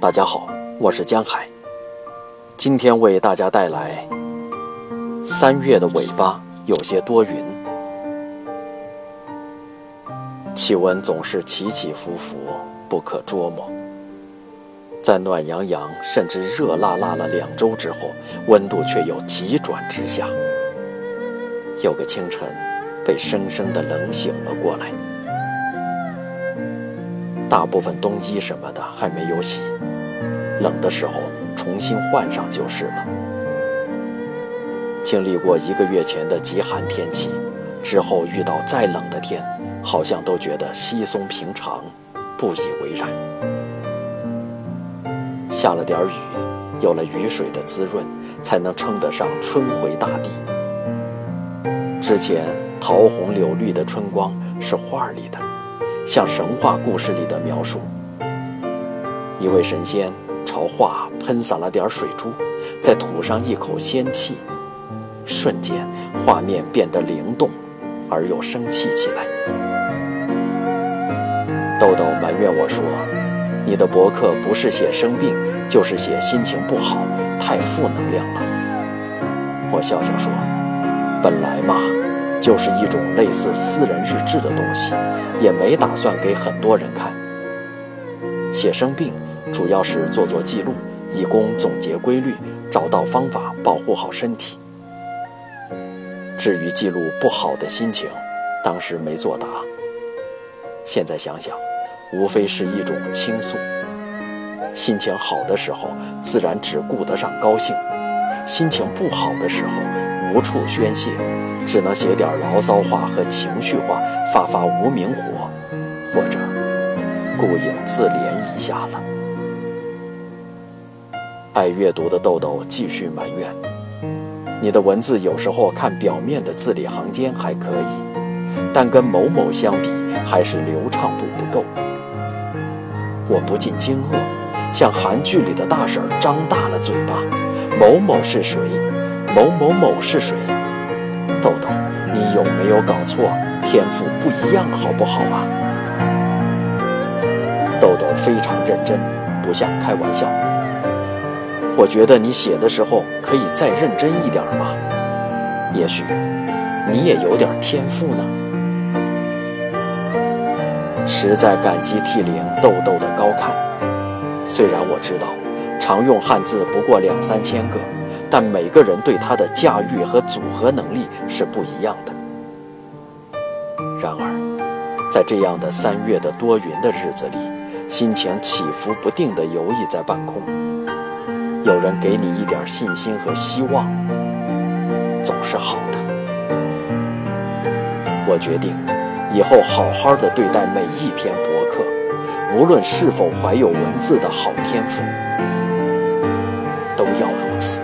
大家好，我是江海。今天为大家带来三月的尾巴有些多云，气温总是起起伏伏，不可捉摸。在暖洋洋甚至热辣辣了两周之后，温度却又急转直下。有个清晨，被生生的冷醒了过来。大部分冬衣什么的还没有洗，冷的时候重新换上就是了。经历过一个月前的极寒天气，之后遇到再冷的天，好像都觉得稀松平常，不以为然。下了点雨，有了雨水的滋润，才能称得上春回大地。之前桃红柳绿的春光是画里的。像神话故事里的描述，一位神仙朝画喷洒了点水珠，再吐上一口仙气，瞬间画面变得灵动而又生气起来。豆豆埋怨我说：“你的博客不是写生病，就是写心情不好，太负能量了。”我笑笑说：“本来嘛。”就是一种类似私人日志的东西，也没打算给很多人看。写生病主要是做做记录，以供总结规律，找到方法保护好身体。至于记录不好的心情，当时没作答。现在想想，无非是一种倾诉。心情好的时候，自然只顾得上高兴；心情不好的时候，无处宣泄，只能写点牢骚话和情绪话，发发无名火，或者顾影自怜一下了。爱阅读的豆豆继续埋怨：“你的文字有时候看表面的字里行间还可以，但跟某某相比，还是流畅度不够。”我不禁惊愕，像韩剧里的大婶张大了嘴巴：“某某是谁？”某某某是谁？豆豆，你有没有搞错？天赋不一样，好不好啊？豆豆非常认真，不像开玩笑。我觉得你写的时候可以再认真一点嘛。也许你也有点天赋呢。实在感激涕零豆豆的高看。虽然我知道，常用汉字不过两三千个。但每个人对它的驾驭和组合能力是不一样的。然而，在这样的三月的多云的日子里，心情起伏不定地游弋在半空，有人给你一点信心和希望总是好的。我决定以后好好的对待每一篇博客无论是否怀有文字的好天赋都要如此。